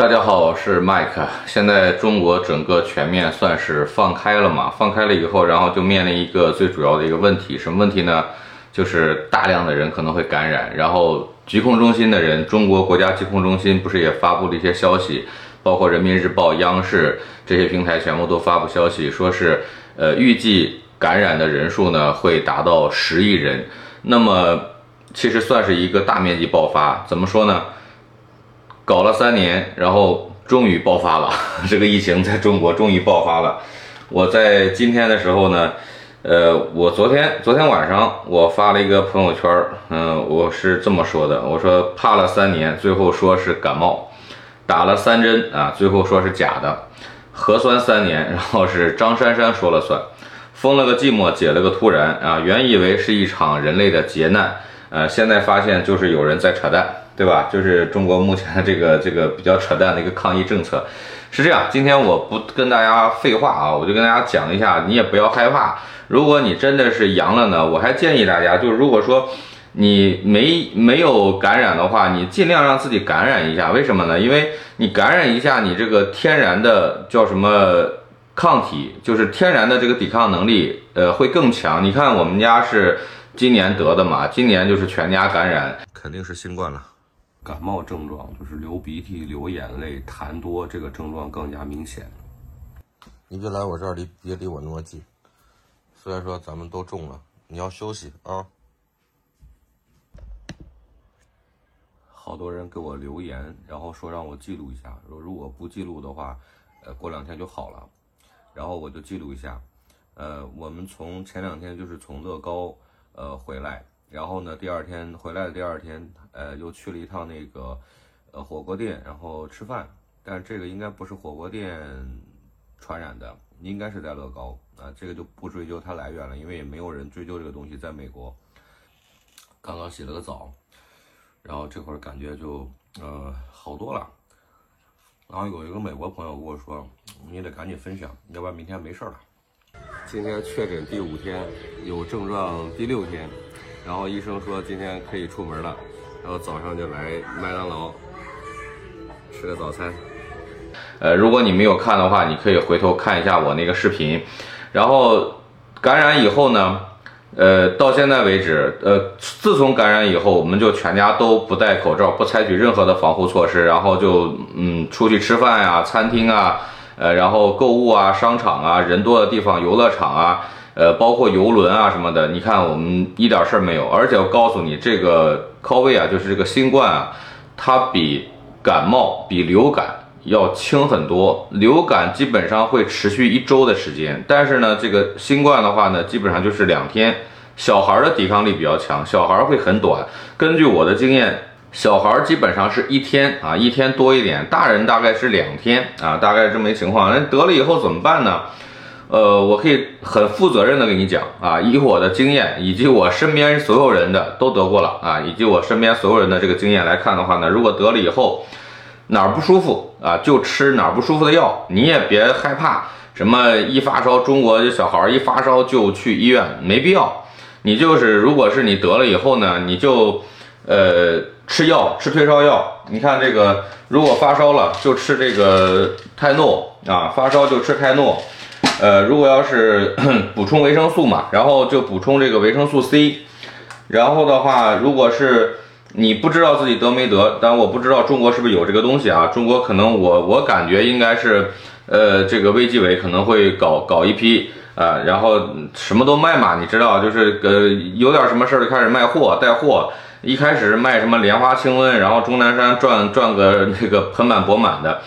大家好，我是麦克。现在中国整个全面算是放开了嘛？放开了以后，然后就面临一个最主要的一个问题，什么问题呢？就是大量的人可能会感染。然后疾控中心的人，中国国家疾控中心不是也发布了一些消息，包括人民日报、央视这些平台全部都发布消息，说是呃预计感染的人数呢会达到十亿人。那么其实算是一个大面积爆发。怎么说呢？搞了三年，然后终于爆发了。这个疫情在中国终于爆发了。我在今天的时候呢，呃，我昨天昨天晚上我发了一个朋友圈，嗯，我是这么说的，我说怕了三年，最后说是感冒，打了三针啊，最后说是假的，核酸三年，然后是张珊珊说了算，封了个寂寞，解了个突然啊，原以为是一场人类的劫难，呃，现在发现就是有人在扯淡。对吧？就是中国目前的这个这个比较扯淡的一个抗疫政策，是这样。今天我不跟大家废话啊，我就跟大家讲一下，你也不要害怕。如果你真的是阳了呢，我还建议大家，就是如果说你没没有感染的话，你尽量让自己感染一下。为什么呢？因为你感染一下，你这个天然的叫什么抗体，就是天然的这个抵抗能力，呃，会更强。你看我们家是今年得的嘛，今年就是全家感染，肯定是新冠了。感冒症状就是流鼻涕、流眼泪、痰多，这个症状更加明显。你别来我这儿，离别离我那么近。虽然说咱们都中了，你要休息啊。好多人给我留言，然后说让我记录一下，说如果不记录的话，呃，过两天就好了。然后我就记录一下。呃，我们从前两天就是从乐高呃回来。然后呢，第二天回来的第二天，呃，又去了一趟那个，呃，火锅店，然后吃饭。但是这个应该不是火锅店传染的，应该是在乐高啊。这个就不追究它来源了，因为也没有人追究这个东西。在美国，刚刚洗了个澡，然后这会儿感觉就呃好多了。然后有一个美国朋友跟我说：“你得赶紧分享，要不然明天没事了。”今天确诊第五天，有症状第六天。然后医生说今天可以出门了，然后早上就来麦当劳吃个早餐。呃，如果你没有看的话，你可以回头看一下我那个视频。然后感染以后呢，呃，到现在为止，呃，自从感染以后，我们就全家都不戴口罩，不采取任何的防护措施，然后就嗯出去吃饭呀、餐厅啊，呃，然后购物啊、商场啊、人多的地方、游乐场啊。呃，包括游轮啊什么的，你看我们一点事儿没有，而且我告诉你，这个 COVID 啊，就是这个新冠啊，它比感冒、比流感要轻很多。流感基本上会持续一周的时间，但是呢，这个新冠的话呢，基本上就是两天。小孩的抵抗力比较强，小孩会很短。根据我的经验，小孩基本上是一天啊，一天多一点，大人大概是两天啊，大概这么一情况。那得了以后怎么办呢？呃，我可以很负责任的跟你讲啊，以我的经验，以及我身边所有人的都得过了啊，以及我身边所有人的这个经验来看的话呢，如果得了以后哪儿不舒服啊，就吃哪儿不舒服的药，你也别害怕什么一发烧，中国小孩一发烧就去医院，没必要。你就是如果是你得了以后呢，你就呃吃药，吃退烧药。你看这个，如果发烧了就吃这个泰诺啊，发烧就吃泰诺。呃，如果要是 补充维生素嘛，然后就补充这个维生素 C，然后的话，如果是你不知道自己得没得，但我不知道中国是不是有这个东西啊？中国可能我我感觉应该是，呃，这个卫计委可能会搞搞一批啊，然后什么都卖嘛，你知道，就是呃有点什么事儿就开始卖货带货，一开始卖什么莲花清瘟，然后钟南山赚赚个那个盆满钵满的。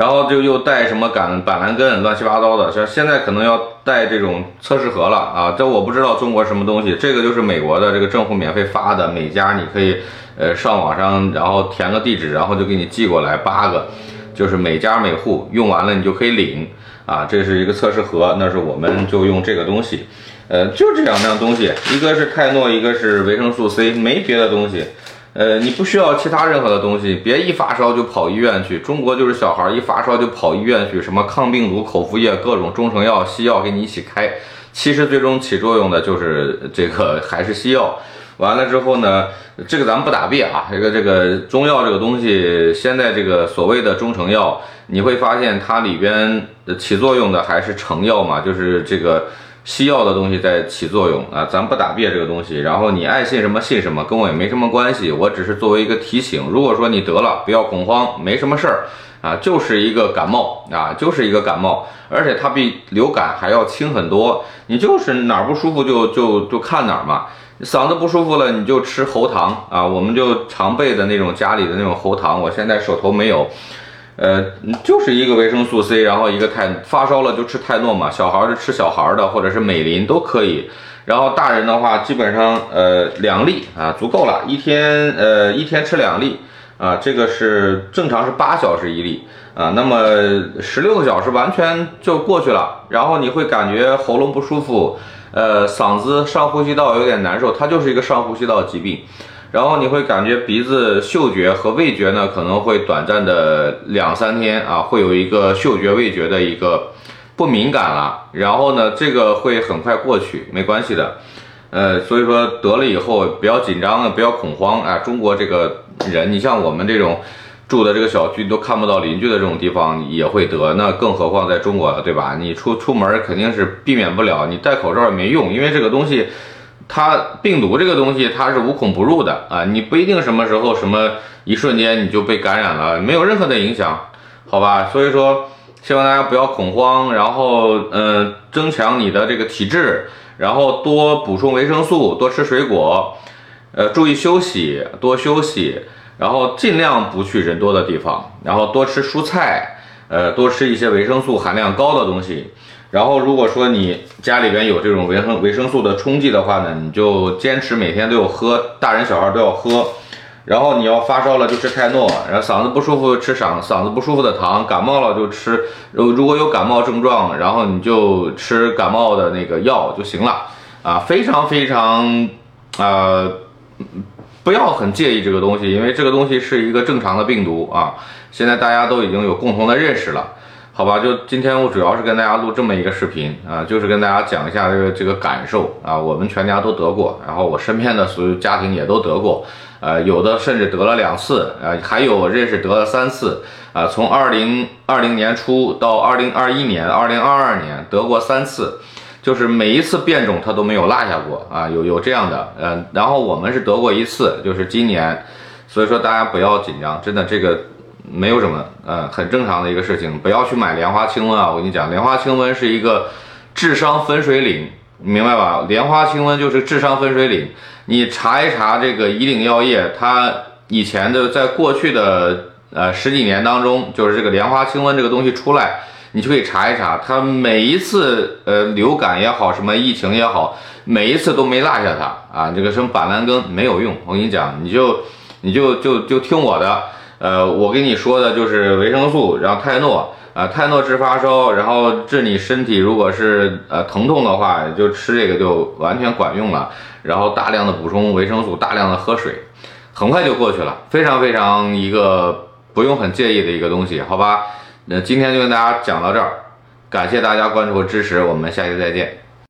然后就又带什么板板蓝根，乱七八糟的，像现在可能要带这种测试盒了啊！这我不知道中国什么东西，这个就是美国的这个政府免费发的，每家你可以呃上网上，然后填个地址，然后就给你寄过来八个，就是每家每户用完了你就可以领啊！这是一个测试盒，那是我们就用这个东西，呃，就这两样东西，一个是泰诺，一个是维生素 C，没别的东西。呃，你不需要其他任何的东西，别一发烧就跑医院去。中国就是小孩一发烧就跑医院去，什么抗病毒、口服液、各种中成药、西药给你一起开。其实最终起作用的就是这个还是西药。完了之后呢，这个咱们不打别啊，这个这个中药这个东西，现在这个所谓的中成药，你会发现它里边起作用的还是成药嘛，就是这个西药的东西在起作用啊。咱不打别这个东西，然后你爱信什么信什么，跟我也没什么关系。我只是作为一个提醒，如果说你得了，不要恐慌，没什么事儿啊，就是一个感冒啊，就是一个感冒，而且它比流感还要轻很多。你就是哪儿不舒服就就就看哪儿嘛。嗓子不舒服了，你就吃喉糖啊，我们就常备的那种家里的那种喉糖，我现在手头没有，呃，就是一个维生素 C，然后一个泰，发烧了就吃泰诺嘛，小孩儿就吃小孩儿的，或者是美林都可以，然后大人的话基本上呃两粒啊足够了，一天呃一天吃两粒啊，这个是正常是八小时一粒啊，那么十六个小时完全就过去了，然后你会感觉喉咙不舒服。呃，嗓子上呼吸道有点难受，它就是一个上呼吸道疾病。然后你会感觉鼻子嗅觉和味觉呢，可能会短暂的两三天啊，会有一个嗅觉味觉的一个不敏感了。然后呢，这个会很快过去，没关系的。呃，所以说得了以后不要紧张啊，不要恐慌啊。中国这个人，你像我们这种。住的这个小区都看不到邻居的这种地方也会得，那更何况在中国了，对吧？你出出门肯定是避免不了，你戴口罩也没用，因为这个东西，它病毒这个东西它是无孔不入的啊，你不一定什么时候什么一瞬间你就被感染了，没有任何的影响，好吧？所以说希望大家不要恐慌，然后嗯，增强你的这个体质，然后多补充维生素，多吃水果，呃，注意休息，多休息。然后尽量不去人多的地方，然后多吃蔬菜，呃，多吃一些维生素含量高的东西。然后如果说你家里边有这种维生维生素的冲剂的话呢，你就坚持每天都有喝，大人小孩都要喝。然后你要发烧了就吃泰诺，然后嗓子不舒服吃嗓嗓子不舒服的糖，感冒了就吃。如如果有感冒症状，然后你就吃感冒的那个药就行了。啊，非常非常，呃。不要很介意这个东西，因为这个东西是一个正常的病毒啊。现在大家都已经有共同的认识了，好吧？就今天我主要是跟大家录这么一个视频啊，就是跟大家讲一下这个这个感受啊。我们全家都得过，然后我身边的所有家庭也都得过，呃，有的甚至得了两次，呃，还有我认识得了三次啊。从二零二零年初到二零二一年、二零二二年得过三次。就是每一次变种它都没有落下过啊，有有这样的，嗯，然后我们是得过一次，就是今年，所以说大家不要紧张，真的这个没有什么，呃，很正常的一个事情，不要去买莲花清瘟啊，我跟你讲，莲花清瘟是一个智商分水岭，明白吧？莲花清瘟就是智商分水岭，你查一查这个以岭药业，它以前的在过去的呃十几年当中，就是这个莲花清瘟这个东西出来。你就可以查一查，它每一次呃流感也好，什么疫情也好，每一次都没落下它啊。这个什么板蓝根没有用，我跟你讲，你就你就就就听我的，呃，我跟你说的就是维生素，然后泰诺啊，泰诺治发烧，然后治你身体如果是呃疼痛的话，就吃这个就完全管用了。然后大量的补充维生素，大量的喝水，很快就过去了，非常非常一个不用很介意的一个东西，好吧？那今天就跟大家讲到这儿，感谢大家关注和支持，我们下期再见。